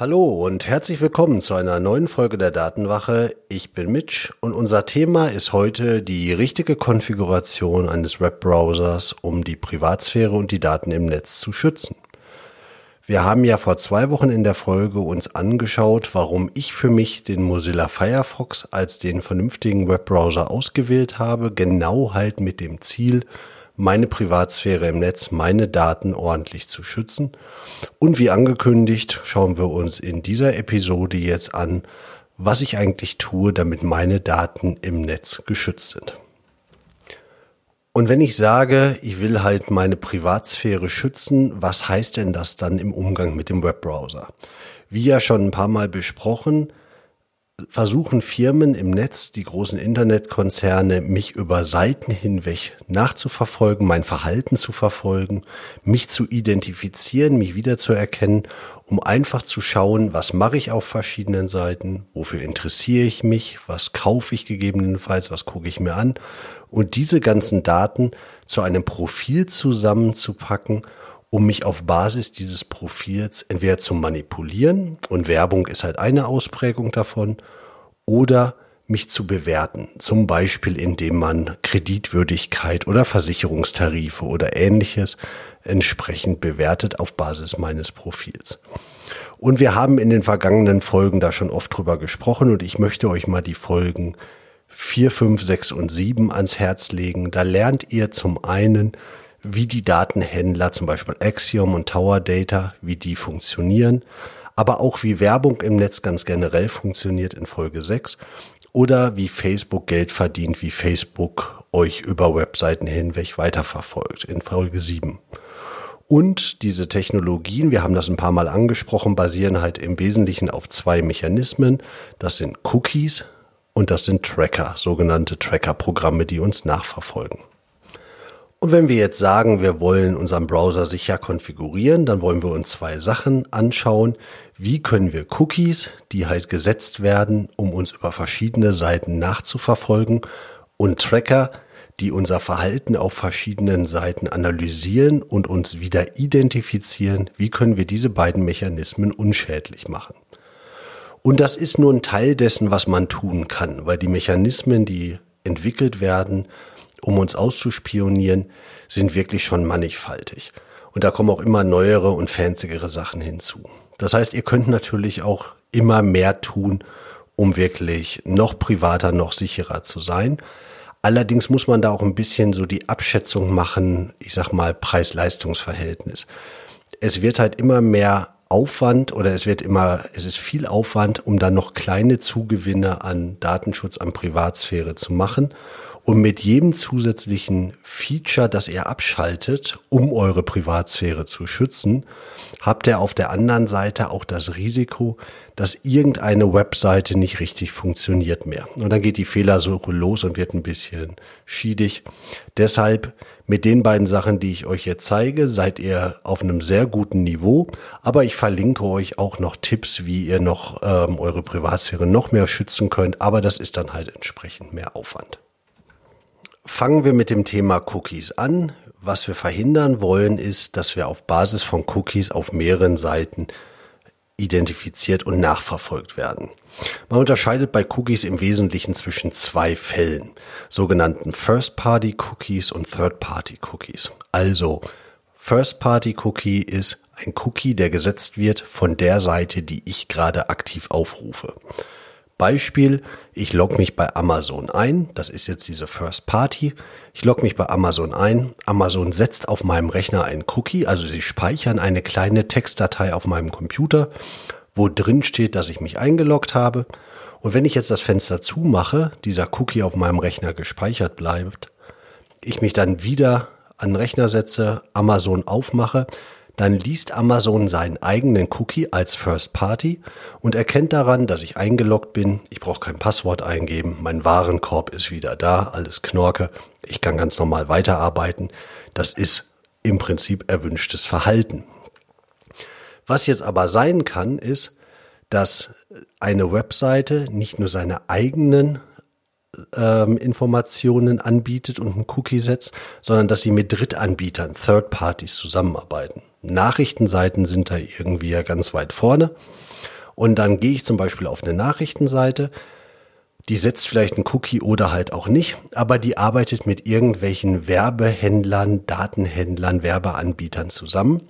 Hallo und herzlich willkommen zu einer neuen Folge der Datenwache. Ich bin Mitch und unser Thema ist heute die richtige Konfiguration eines Webbrowsers, um die Privatsphäre und die Daten im Netz zu schützen. Wir haben ja vor zwei Wochen in der Folge uns angeschaut, warum ich für mich den Mozilla Firefox als den vernünftigen Webbrowser ausgewählt habe, genau halt mit dem Ziel, meine Privatsphäre im Netz, meine Daten ordentlich zu schützen. Und wie angekündigt, schauen wir uns in dieser Episode jetzt an, was ich eigentlich tue, damit meine Daten im Netz geschützt sind. Und wenn ich sage, ich will halt meine Privatsphäre schützen, was heißt denn das dann im Umgang mit dem Webbrowser? Wie ja schon ein paar Mal besprochen, versuchen Firmen im Netz, die großen Internetkonzerne, mich über Seiten hinweg nachzuverfolgen, mein Verhalten zu verfolgen, mich zu identifizieren, mich wiederzuerkennen, um einfach zu schauen, was mache ich auf verschiedenen Seiten, wofür interessiere ich mich, was kaufe ich gegebenenfalls, was gucke ich mir an. Und diese ganzen Daten zu einem Profil zusammenzupacken um mich auf Basis dieses Profils entweder zu manipulieren, und Werbung ist halt eine Ausprägung davon, oder mich zu bewerten, zum Beispiel indem man Kreditwürdigkeit oder Versicherungstarife oder ähnliches entsprechend bewertet auf Basis meines Profils. Und wir haben in den vergangenen Folgen da schon oft drüber gesprochen und ich möchte euch mal die Folgen 4, 5, 6 und 7 ans Herz legen. Da lernt ihr zum einen, wie die Datenhändler, zum Beispiel Axiom und Tower Data, wie die funktionieren, aber auch wie Werbung im Netz ganz generell funktioniert in Folge 6 oder wie Facebook Geld verdient, wie Facebook euch über Webseiten hinweg weiterverfolgt in Folge 7. Und diese Technologien, wir haben das ein paar Mal angesprochen, basieren halt im Wesentlichen auf zwei Mechanismen. Das sind Cookies und das sind Tracker, sogenannte Tracker-Programme, die uns nachverfolgen. Und wenn wir jetzt sagen, wir wollen unseren Browser sicher konfigurieren, dann wollen wir uns zwei Sachen anschauen. Wie können wir Cookies, die halt gesetzt werden, um uns über verschiedene Seiten nachzuverfolgen und Tracker, die unser Verhalten auf verschiedenen Seiten analysieren und uns wieder identifizieren, wie können wir diese beiden Mechanismen unschädlich machen. Und das ist nur ein Teil dessen, was man tun kann, weil die Mechanismen, die entwickelt werden, um uns auszuspionieren, sind wirklich schon mannigfaltig. Und da kommen auch immer neuere und fanzigere Sachen hinzu. Das heißt, ihr könnt natürlich auch immer mehr tun, um wirklich noch privater, noch sicherer zu sein. Allerdings muss man da auch ein bisschen so die Abschätzung machen, ich sag mal Preis-Leistungs-Verhältnis. Es wird halt immer mehr Aufwand oder es wird immer, es ist viel Aufwand, um dann noch kleine Zugewinne an Datenschutz, an Privatsphäre zu machen. Und mit jedem zusätzlichen Feature, das ihr abschaltet, um eure Privatsphäre zu schützen, habt ihr auf der anderen Seite auch das Risiko, dass irgendeine Webseite nicht richtig funktioniert mehr. Und dann geht die Fehlersuche los und wird ein bisschen schiedig. Deshalb mit den beiden Sachen, die ich euch jetzt zeige, seid ihr auf einem sehr guten Niveau. Aber ich verlinke euch auch noch Tipps, wie ihr noch ähm, eure Privatsphäre noch mehr schützen könnt. Aber das ist dann halt entsprechend mehr Aufwand. Fangen wir mit dem Thema Cookies an. Was wir verhindern wollen, ist, dass wir auf Basis von Cookies auf mehreren Seiten identifiziert und nachverfolgt werden. Man unterscheidet bei Cookies im Wesentlichen zwischen zwei Fällen, sogenannten First-Party-Cookies und Third-Party-Cookies. Also, First-Party-Cookie ist ein Cookie, der gesetzt wird von der Seite, die ich gerade aktiv aufrufe. Beispiel, ich logge mich bei Amazon ein. Das ist jetzt diese First Party. Ich logge mich bei Amazon ein. Amazon setzt auf meinem Rechner einen Cookie, also sie speichern eine kleine Textdatei auf meinem Computer, wo drin steht, dass ich mich eingeloggt habe. Und wenn ich jetzt das Fenster zumache, dieser Cookie auf meinem Rechner gespeichert bleibt, ich mich dann wieder an den Rechner setze, Amazon aufmache, dann liest Amazon seinen eigenen Cookie als First Party und erkennt daran, dass ich eingeloggt bin. Ich brauche kein Passwort eingeben. Mein Warenkorb ist wieder da. Alles Knorke. Ich kann ganz normal weiterarbeiten. Das ist im Prinzip erwünschtes Verhalten. Was jetzt aber sein kann, ist, dass eine Webseite nicht nur seine eigenen ähm, Informationen anbietet und einen Cookie setzt, sondern dass sie mit Drittanbietern, Third Parties zusammenarbeiten. Nachrichtenseiten sind da irgendwie ja ganz weit vorne. Und dann gehe ich zum Beispiel auf eine Nachrichtenseite, die setzt vielleicht einen Cookie oder halt auch nicht, aber die arbeitet mit irgendwelchen Werbehändlern, Datenhändlern, Werbeanbietern zusammen.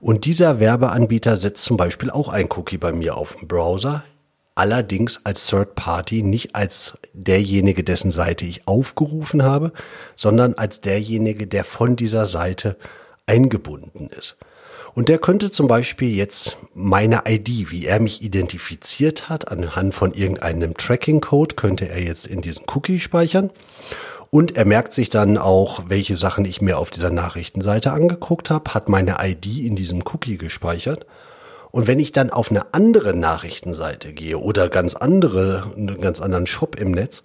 Und dieser Werbeanbieter setzt zum Beispiel auch ein Cookie bei mir auf dem Browser allerdings als Third Party, nicht als derjenige, dessen Seite ich aufgerufen habe, sondern als derjenige, der von dieser Seite eingebunden ist. Und der könnte zum Beispiel jetzt meine ID, wie er mich identifiziert hat, anhand von irgendeinem Tracking-Code, könnte er jetzt in diesen Cookie speichern. Und er merkt sich dann auch, welche Sachen ich mir auf dieser Nachrichtenseite angeguckt habe, hat meine ID in diesem Cookie gespeichert und wenn ich dann auf eine andere Nachrichtenseite gehe oder ganz andere, einen ganz anderen Shop im Netz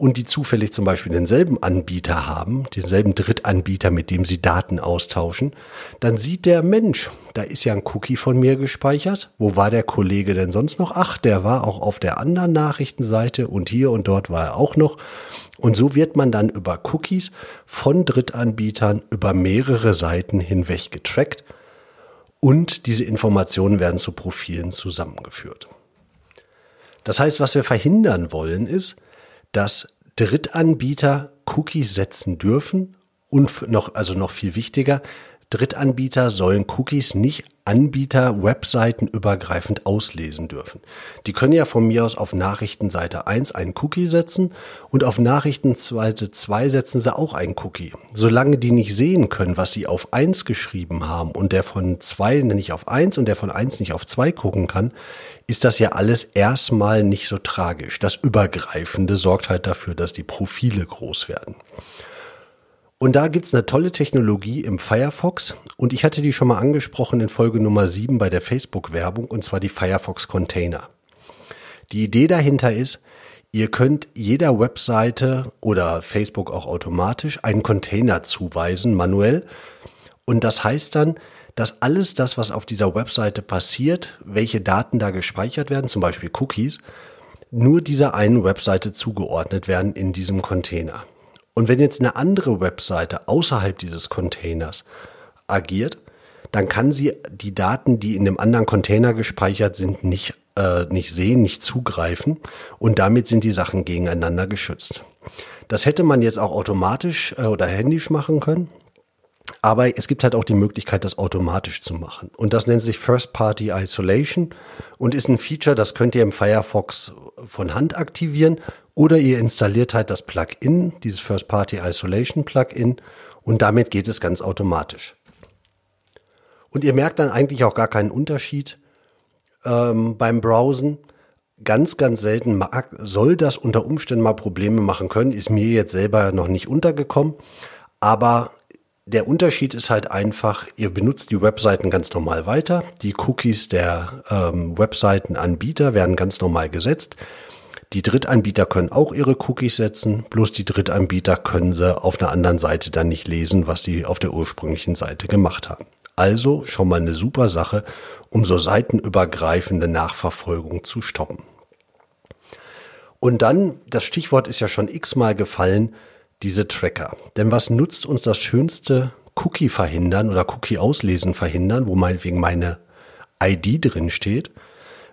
und die zufällig zum Beispiel denselben Anbieter haben, denselben Drittanbieter, mit dem sie Daten austauschen, dann sieht der Mensch, da ist ja ein Cookie von mir gespeichert. Wo war der Kollege denn sonst noch? Ach, der war auch auf der anderen Nachrichtenseite und hier und dort war er auch noch. Und so wird man dann über Cookies von Drittanbietern über mehrere Seiten hinweg getrackt und diese Informationen werden zu Profilen zusammengeführt. Das heißt, was wir verhindern wollen, ist, dass Drittanbieter Cookies setzen dürfen und noch, also noch viel wichtiger, Drittanbieter sollen Cookies nicht Anbieter Webseiten übergreifend auslesen dürfen. Die können ja von mir aus auf Nachrichtenseite 1 einen Cookie setzen und auf Nachrichtenseite 2 setzen sie auch einen Cookie. Solange die nicht sehen können, was sie auf 1 geschrieben haben und der von 2 nicht auf 1 und der von 1 nicht auf 2 gucken kann, ist das ja alles erstmal nicht so tragisch. Das Übergreifende sorgt halt dafür, dass die Profile groß werden. Und da gibt's eine tolle Technologie im Firefox und ich hatte die schon mal angesprochen in Folge Nummer 7 bei der Facebook-Werbung und zwar die Firefox Container. Die Idee dahinter ist, ihr könnt jeder Webseite oder Facebook auch automatisch einen Container zuweisen, manuell. Und das heißt dann, dass alles das, was auf dieser Webseite passiert, welche Daten da gespeichert werden, zum Beispiel Cookies, nur dieser einen Webseite zugeordnet werden in diesem Container. Und wenn jetzt eine andere Webseite außerhalb dieses Containers agiert, dann kann sie die Daten, die in dem anderen Container gespeichert sind, nicht, äh, nicht sehen, nicht zugreifen. Und damit sind die Sachen gegeneinander geschützt. Das hätte man jetzt auch automatisch äh, oder händisch machen können. Aber es gibt halt auch die Möglichkeit, das automatisch zu machen. Und das nennt sich First Party Isolation und ist ein Feature, das könnt ihr im Firefox von Hand aktivieren oder ihr installiert halt das Plugin, dieses First Party Isolation Plugin und damit geht es ganz automatisch. Und ihr merkt dann eigentlich auch gar keinen Unterschied ähm, beim Browsen. Ganz, ganz selten mag, soll das unter Umständen mal Probleme machen können, ist mir jetzt selber noch nicht untergekommen. Aber der Unterschied ist halt einfach, ihr benutzt die Webseiten ganz normal weiter. Die Cookies der ähm, Webseitenanbieter werden ganz normal gesetzt. Die Drittanbieter können auch ihre Cookies setzen, bloß die Drittanbieter können sie auf einer anderen Seite dann nicht lesen, was sie auf der ursprünglichen Seite gemacht haben. Also schon mal eine super Sache, um so seitenübergreifende Nachverfolgung zu stoppen. Und dann, das Stichwort ist ja schon x-mal gefallen, diese Tracker. Denn was nutzt uns das schönste Cookie verhindern oder Cookie auslesen verhindern, wo meinetwegen meine ID drin steht,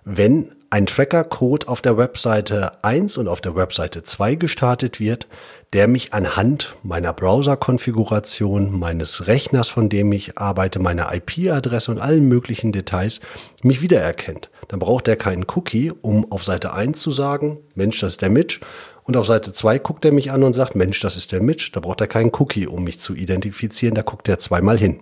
wenn ein Tracker-Code auf der Webseite 1 und auf der Webseite 2 gestartet wird, der mich anhand meiner Browser-Konfiguration, meines Rechners, von dem ich arbeite, meiner IP-Adresse und allen möglichen Details mich wiedererkennt. Dann braucht er keinen Cookie, um auf Seite 1 zu sagen, Mensch, das ist der Mitch, und auf Seite 2 guckt er mich an und sagt, Mensch, das ist der Mitch, da braucht er keinen Cookie, um mich zu identifizieren, da guckt er zweimal hin.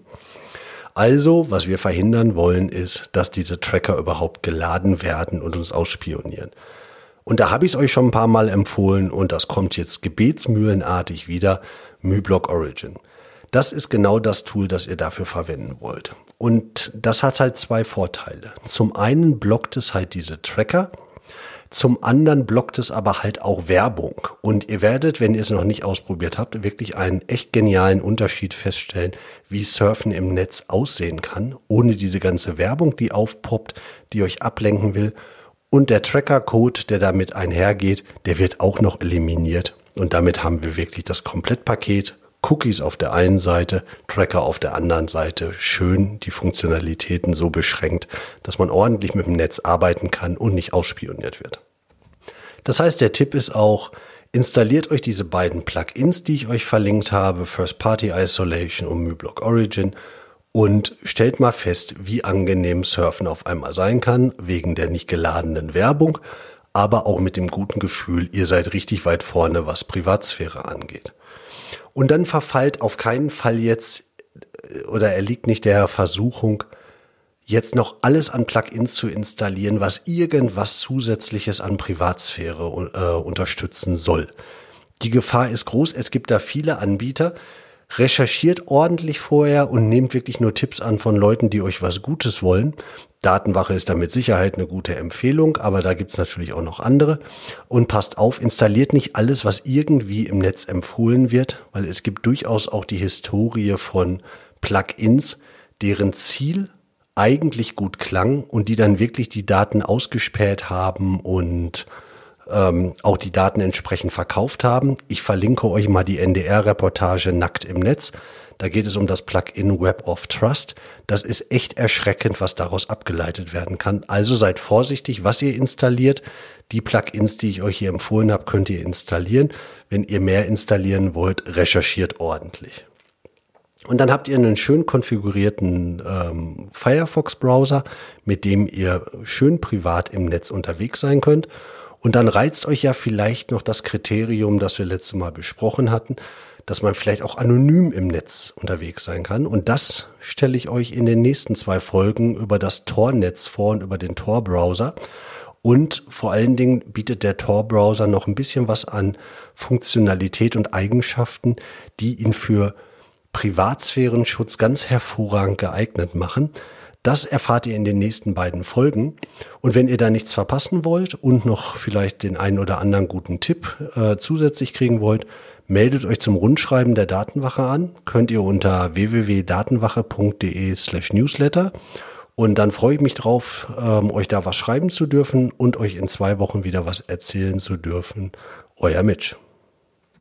Also, was wir verhindern wollen, ist, dass diese Tracker überhaupt geladen werden und uns ausspionieren. Und da habe ich es euch schon ein paar Mal empfohlen und das kommt jetzt gebetsmühlenartig wieder, MyBlock Origin. Das ist genau das Tool, das ihr dafür verwenden wollt. Und das hat halt zwei Vorteile. Zum einen blockt es halt diese Tracker, zum anderen blockt es aber halt auch Werbung. Und ihr werdet, wenn ihr es noch nicht ausprobiert habt, wirklich einen echt genialen Unterschied feststellen, wie Surfen im Netz aussehen kann, ohne diese ganze Werbung, die aufpoppt, die euch ablenken will. Und der Tracker-Code, der damit einhergeht, der wird auch noch eliminiert. Und damit haben wir wirklich das Komplettpaket Cookies auf der einen Seite, Tracker auf der anderen Seite, schön die Funktionalitäten so beschränkt, dass man ordentlich mit dem Netz arbeiten kann und nicht ausspioniert wird. Das heißt, der Tipp ist auch, installiert euch diese beiden Plugins, die ich euch verlinkt habe, First Party Isolation und MyBlock Origin und stellt mal fest, wie angenehm Surfen auf einmal sein kann, wegen der nicht geladenen Werbung, aber auch mit dem guten Gefühl, ihr seid richtig weit vorne, was Privatsphäre angeht. Und dann verfallt auf keinen Fall jetzt äh, oder er liegt nicht der Versuchung, jetzt noch alles an Plugins zu installieren, was irgendwas zusätzliches an Privatsphäre äh, unterstützen soll. Die Gefahr ist groß. Es gibt da viele Anbieter. Recherchiert ordentlich vorher und nehmt wirklich nur Tipps an von Leuten, die euch was Gutes wollen. Datenwache ist da mit Sicherheit eine gute Empfehlung, aber da gibt's natürlich auch noch andere. Und passt auf, installiert nicht alles, was irgendwie im Netz empfohlen wird, weil es gibt durchaus auch die Historie von Plugins, deren Ziel eigentlich gut klang und die dann wirklich die Daten ausgespäht haben und ähm, auch die Daten entsprechend verkauft haben. Ich verlinke euch mal die NDR-Reportage Nackt im Netz. Da geht es um das Plugin Web of Trust. Das ist echt erschreckend, was daraus abgeleitet werden kann. Also seid vorsichtig, was ihr installiert. Die Plugins, die ich euch hier empfohlen habe, könnt ihr installieren. Wenn ihr mehr installieren wollt, recherchiert ordentlich. Und dann habt ihr einen schön konfigurierten ähm, Firefox-Browser, mit dem ihr schön privat im Netz unterwegs sein könnt. Und dann reizt euch ja vielleicht noch das Kriterium, das wir letztes Mal besprochen hatten, dass man vielleicht auch anonym im Netz unterwegs sein kann. Und das stelle ich euch in den nächsten zwei Folgen über das Tor-Netz vor und über den Tor-Browser. Und vor allen Dingen bietet der Tor-Browser noch ein bisschen was an Funktionalität und Eigenschaften, die ihn für Privatsphärenschutz ganz hervorragend geeignet machen. Das erfahrt ihr in den nächsten beiden Folgen. Und wenn ihr da nichts verpassen wollt und noch vielleicht den einen oder anderen guten Tipp äh, zusätzlich kriegen wollt, Meldet euch zum Rundschreiben der Datenwache an, könnt ihr unter www.datenwache.de slash newsletter und dann freue ich mich drauf, ähm, euch da was schreiben zu dürfen und euch in zwei Wochen wieder was erzählen zu dürfen. Euer Mitch.